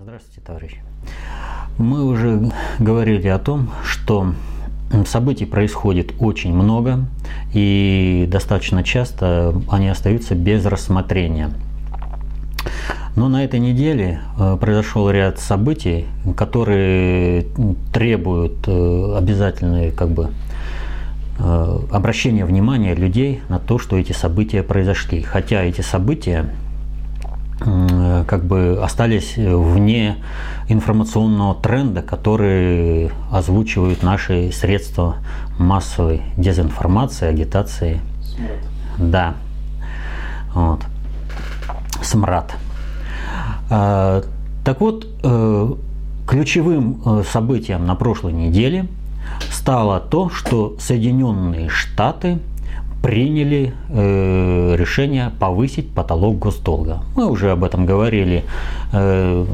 Здравствуйте, товарищи. Мы уже говорили о том, что событий происходит очень много, и достаточно часто они остаются без рассмотрения. Но на этой неделе э, произошел ряд событий, которые требуют э, обязательной как бы, э, обращения внимания людей на то, что эти события произошли. Хотя эти события как бы остались вне информационного тренда, который озвучивают наши средства массовой дезинформации, агитации. Смрад. Да. Вот. Смрад. А, так вот, э, ключевым э, событием на прошлой неделе стало то, что Соединенные Штаты приняли э, решение повысить потолок госдолга. Мы уже об этом говорили э,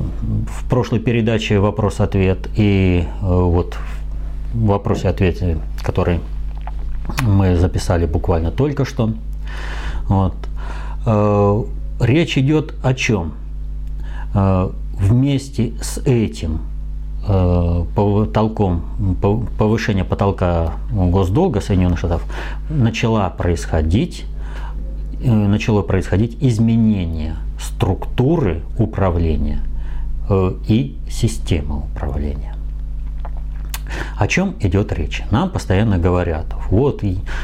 в прошлой передаче «Вопрос-ответ» и э, вот в вопросе-ответе, который мы записали буквально только что. Вот. Э, речь идет о чем? Э, вместе с этим потолком, повышения потолка госдолга Соединенных Штатов начала происходить, э, начало происходить изменение структуры управления э, и системы управления. О чем идет речь? Нам постоянно говорят, вот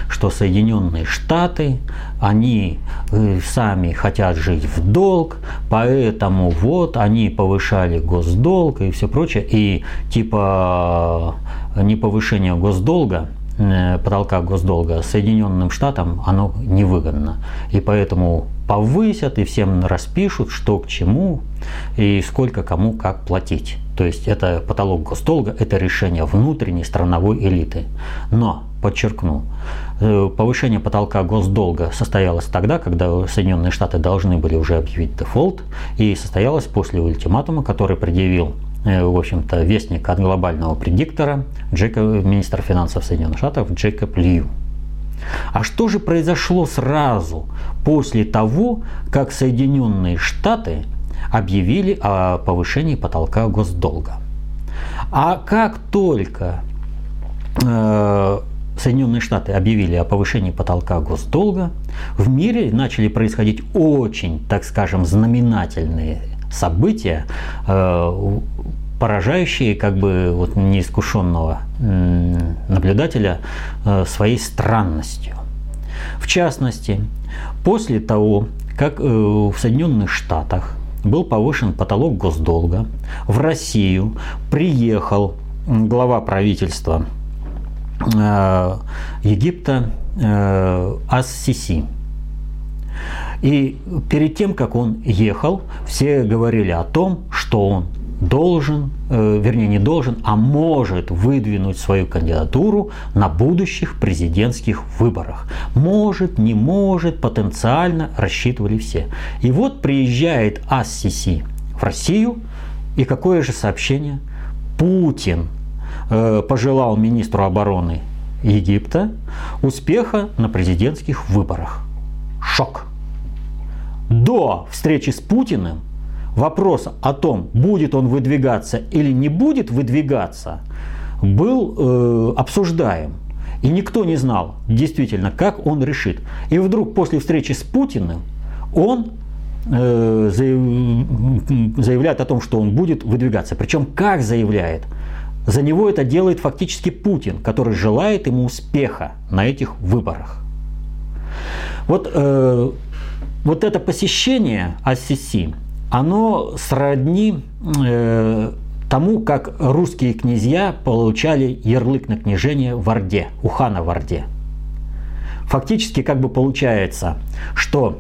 что Соединенные Штаты, они э, сами хотят жить в долг, поэтому вот они повышали госдолг и все прочее, и типа не повышение госдолга, э, потолка госдолга Соединенным Штатам оно невыгодно. И поэтому повысят и всем распишут, что к чему и сколько кому как платить. То есть это потолок госдолга, это решение внутренней страновой элиты. Но, подчеркну, э, повышение потолка госдолга состоялось тогда, когда Соединенные Штаты должны были уже объявить дефолт, и состоялось после ультиматума, который предъявил э, в общем-то, вестник от глобального предиктора, Джейкоб, министр финансов Соединенных Штатов Джейкоб Лью. А что же произошло сразу после того, как Соединенные Штаты объявили о повышении потолка госдолга. А как только э, Соединенные Штаты объявили о повышении потолка госдолга, в мире начали происходить очень, так скажем, знаменательные события, э, поражающие как бы вот неискушенного наблюдателя э, своей странностью. В частности, после того, как в Соединенных Штатах был повышен потолок госдолга. В Россию приехал глава правительства э, Египта э, Ас-Сиси. И перед тем, как он ехал, все говорили о том, что он должен, э, вернее не должен, а может выдвинуть свою кандидатуру на будущих президентских выборах. Может, не может, потенциально рассчитывали все. И вот приезжает Ассиси в Россию, и какое же сообщение? Путин э, пожелал министру обороны Египта успеха на президентских выборах. Шок. До встречи с Путиным вопрос о том, будет он выдвигаться или не будет выдвигаться, был э, обсуждаем. И никто не знал действительно, как он решит. И вдруг после встречи с Путиным он э, заявляет о том, что он будет выдвигаться. Причем как заявляет? За него это делает фактически Путин, который желает ему успеха на этих выборах. Вот, э, вот это посещение Ассиси, оно сродни э, тому, как русские князья получали ярлык на княжение в Орде, у хана в Орде. Фактически как бы получается, что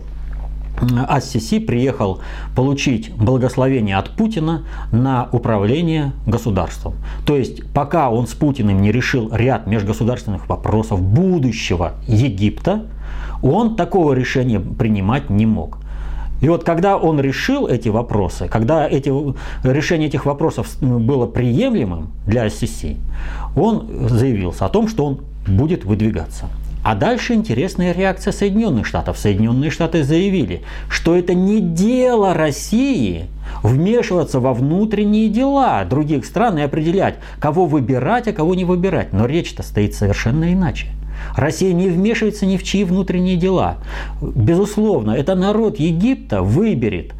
Ассиси приехал получить благословение от Путина на управление государством. То есть пока он с Путиным не решил ряд межгосударственных вопросов будущего Египта, он такого решения принимать не мог. И вот когда он решил эти вопросы, когда эти, решение этих вопросов было приемлемым для ССС, он заявился о том, что он будет выдвигаться. А дальше интересная реакция Соединенных Штатов. Соединенные Штаты заявили, что это не дело России вмешиваться во внутренние дела других стран и определять, кого выбирать, а кого не выбирать. Но речь-то стоит совершенно иначе. Россия не вмешивается ни в чьи внутренние дела. Безусловно, это народ Египта выберет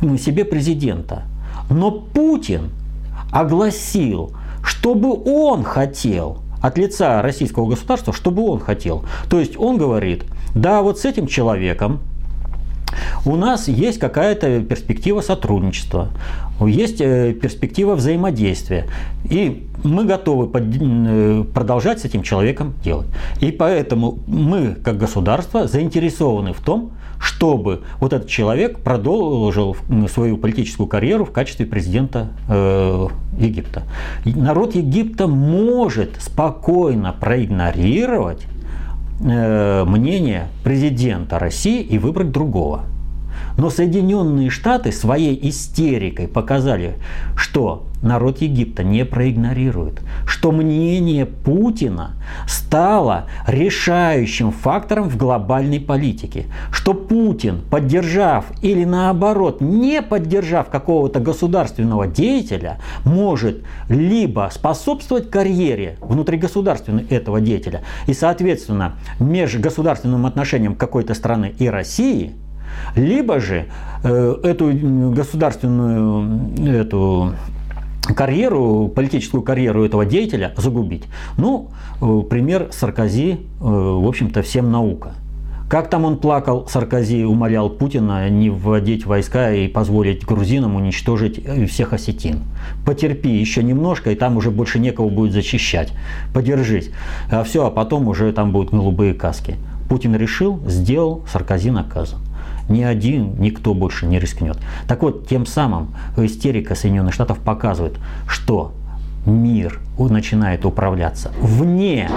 ну, себе президента. Но Путин огласил, чтобы он хотел от лица российского государства, чтобы он хотел. То есть он говорит, да, вот с этим человеком у нас есть какая-то перспектива сотрудничества, есть э, перспектива взаимодействия. И мы готовы э, продолжать с этим человеком делать. И поэтому мы, как государство, заинтересованы в том, чтобы вот этот человек продолжил свою политическую карьеру в качестве президента э, Египта. Народ Египта может спокойно проигнорировать э, мнение президента России и выбрать другого. Но Соединенные Штаты своей истерикой показали, что народ Египта не проигнорирует, что мнение Путина стало решающим фактором в глобальной политике, что Путин, поддержав или наоборот не поддержав какого-то государственного деятеля, может либо способствовать карьере внутригосударственной этого деятеля и, соответственно, межгосударственным отношениям какой-то страны и России – либо же э, эту государственную эту карьеру, политическую карьеру этого деятеля загубить. Ну, э, пример Саркози, э, в общем-то, всем наука. Как там он плакал, Саркози умолял Путина не вводить войска и позволить грузинам уничтожить всех осетин. Потерпи еще немножко, и там уже больше некого будет защищать. Подержись. А все, а потом уже там будут голубые каски. Путин решил, сделал, Саркози наказан ни один, никто больше не рискнет. Так вот, тем самым истерика Соединенных Штатов показывает, что мир начинает управляться вне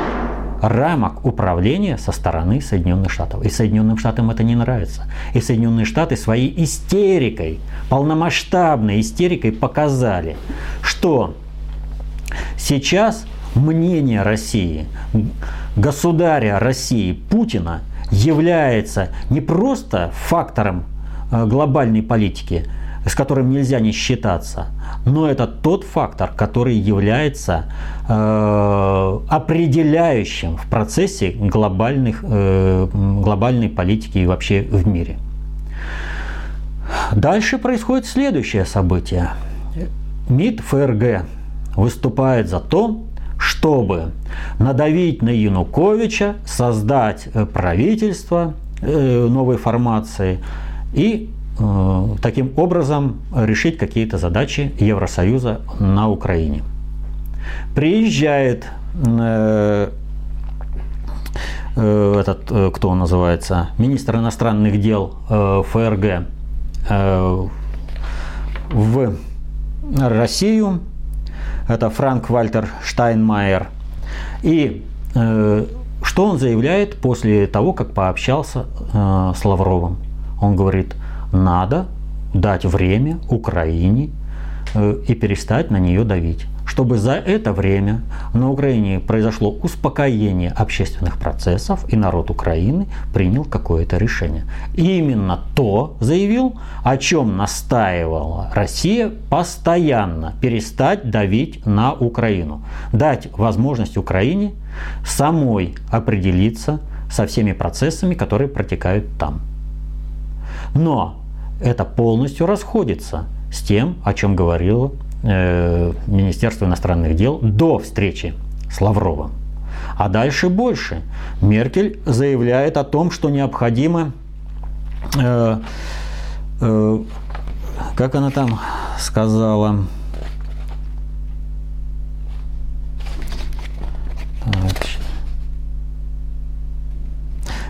рамок управления со стороны Соединенных Штатов. И Соединенным Штатам это не нравится. И Соединенные Штаты своей истерикой, полномасштабной истерикой показали, что сейчас мнение России, государя России Путина – является не просто фактором э, глобальной политики, с которым нельзя не считаться, но это тот фактор, который является э, определяющим в процессе глобальных, э, глобальной политики и вообще в мире. Дальше происходит следующее событие. МИД ФРГ выступает за то, чтобы надавить на Януковича, создать э, правительство э, новой формации и э, таким образом решить какие-то задачи Евросоюза на Украине. Приезжает этот, кто он называется, министр иностранных дел ФРГ в Россию, это Франк Вальтер Штайнмайер. И э, что он заявляет после того, как пообщался э, с Лавровым? Он говорит, надо дать время Украине э, и перестать на нее давить чтобы за это время на Украине произошло успокоение общественных процессов и народ Украины принял какое-то решение. И именно то заявил, о чем настаивала Россия постоянно перестать давить на Украину, дать возможность Украине самой определиться со всеми процессами, которые протекают там. Но это полностью расходится с тем, о чем говорила Э, Министерства иностранных дел до встречи с Лавровым. А дальше больше. Меркель заявляет о том, что необходимо, э, э, как она там сказала,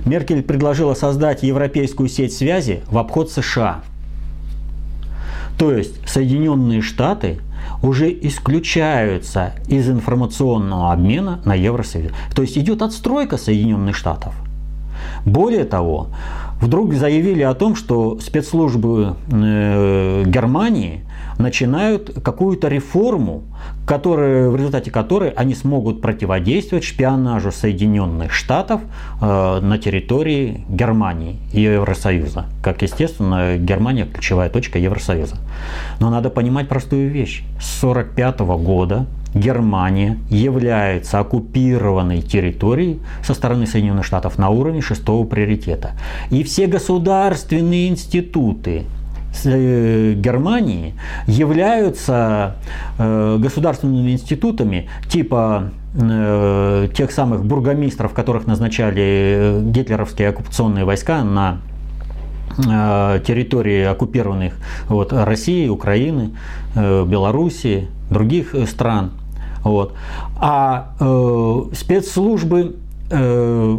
Меркель предложила создать европейскую сеть связи в обход США – то есть Соединенные Штаты уже исключаются из информационного обмена на Евросоюз. То есть идет отстройка Соединенных Штатов. Более того, вдруг заявили о том, что спецслужбы э, Германии начинают какую-то реформу, которая, в результате которой они смогут противодействовать шпионажу Соединенных Штатов э, на территории Германии и Евросоюза. Как естественно, Германия ключевая точка Евросоюза. Но надо понимать простую вещь. С 1945 года Германия является оккупированной территорией со стороны Соединенных Штатов на уровне шестого приоритета. И все государственные институты э, Германии являются э, государственными институтами типа э, тех самых бургомистров, которых назначали гитлеровские оккупационные войска на территории оккупированных вот, России, Украины, Белоруссии, других стран. Вот. А э, спецслужбы э,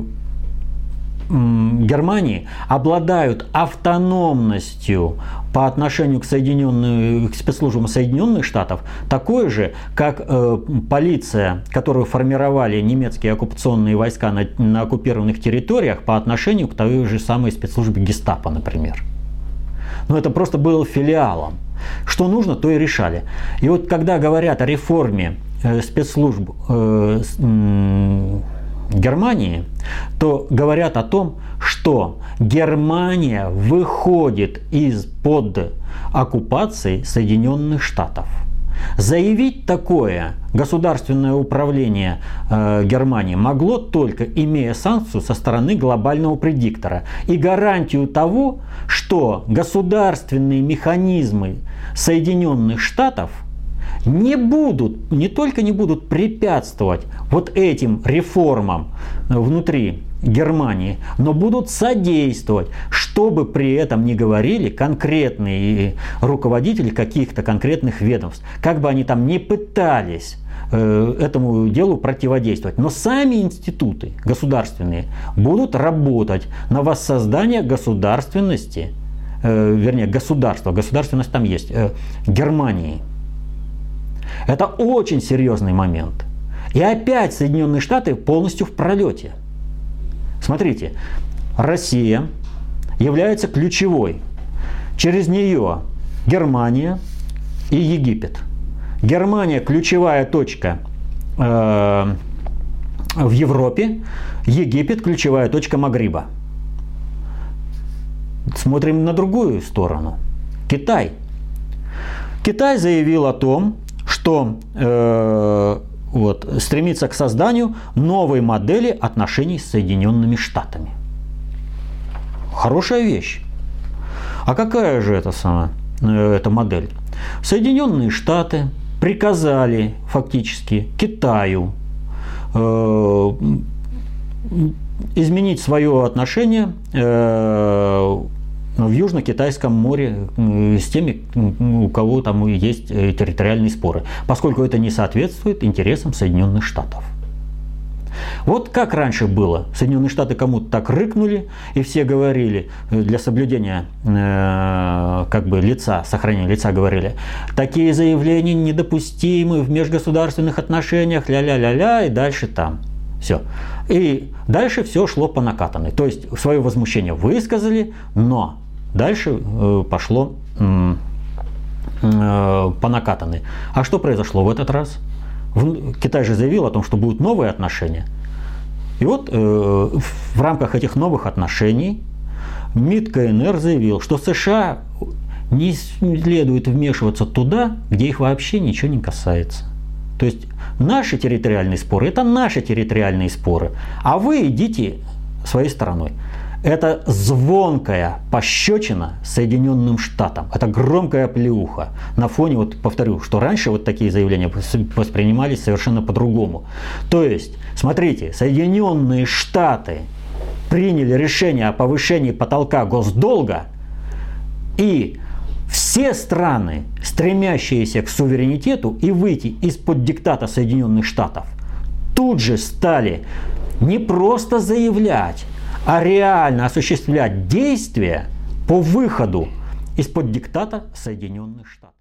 Германии обладают автономностью по отношению к, Соединенным, к спецслужбам Соединенных Штатов, такой же, как э, полиция, которую формировали немецкие оккупационные войска на, на оккупированных территориях по отношению к той же самой спецслужбе гестапо, например. Но это просто было филиалом. Что нужно, то и решали. И вот когда говорят о реформе спецслужб э, Германии, то говорят о том, что Германия выходит из-под оккупации Соединенных Штатов. Заявить такое государственное управление э, Германии могло только имея санкцию со стороны глобального предиктора и гарантию того, что государственные механизмы Соединенных Штатов – не будут, не только не будут препятствовать вот этим реформам внутри Германии, но будут содействовать, чтобы при этом не говорили конкретные руководители каких-то конкретных ведомств, как бы они там не пытались э, этому делу противодействовать. Но сами институты государственные будут работать на воссоздание государственности, э, вернее государства, государственность там есть, э, Германии. Это очень серьезный момент. И опять Соединенные Штаты полностью в пролете. Смотрите, Россия является ключевой. Через нее Германия и Египет. Германия ключевая точка э, в Европе, Египет ключевая точка Магриба. Смотрим на другую сторону. Китай. Китай заявил о том, что э, вот, стремится к созданию новой модели отношений с Соединенными Штатами. Хорошая вещь. А какая же это сама э, эта модель? Соединенные Штаты приказали фактически Китаю э, изменить свое отношение э, в Южно-Китайском море с теми, у кого там есть э, территориальные споры, поскольку это не соответствует интересам Соединенных Штатов. Вот как раньше было. Соединенные Штаты кому-то так рыкнули, и все говорили э, для соблюдения э, как бы лица, сохранения лица говорили, такие заявления недопустимы в межгосударственных отношениях, ля-ля-ля-ля, и дальше там. Все. И дальше все шло по накатанной. То есть свое возмущение высказали, но Дальше э, пошло э, по накатанной. А что произошло в этот раз? Китай же заявил о том, что будут новые отношения. И вот э, в рамках этих новых отношений МИД КНР заявил, что США не следует вмешиваться туда, где их вообще ничего не касается. То есть наши территориальные споры – это наши территориальные споры, а вы идите своей стороной. Это звонкая пощечина Соединенным Штатам. Это громкая плеуха. На фоне, вот повторю, что раньше вот такие заявления воспринимались совершенно по-другому. То есть, смотрите, Соединенные Штаты приняли решение о повышении потолка госдолга, и все страны, стремящиеся к суверенитету и выйти из-под диктата Соединенных Штатов, тут же стали не просто заявлять, а реально осуществлять действия по выходу из-под диктата Соединенных Штатов.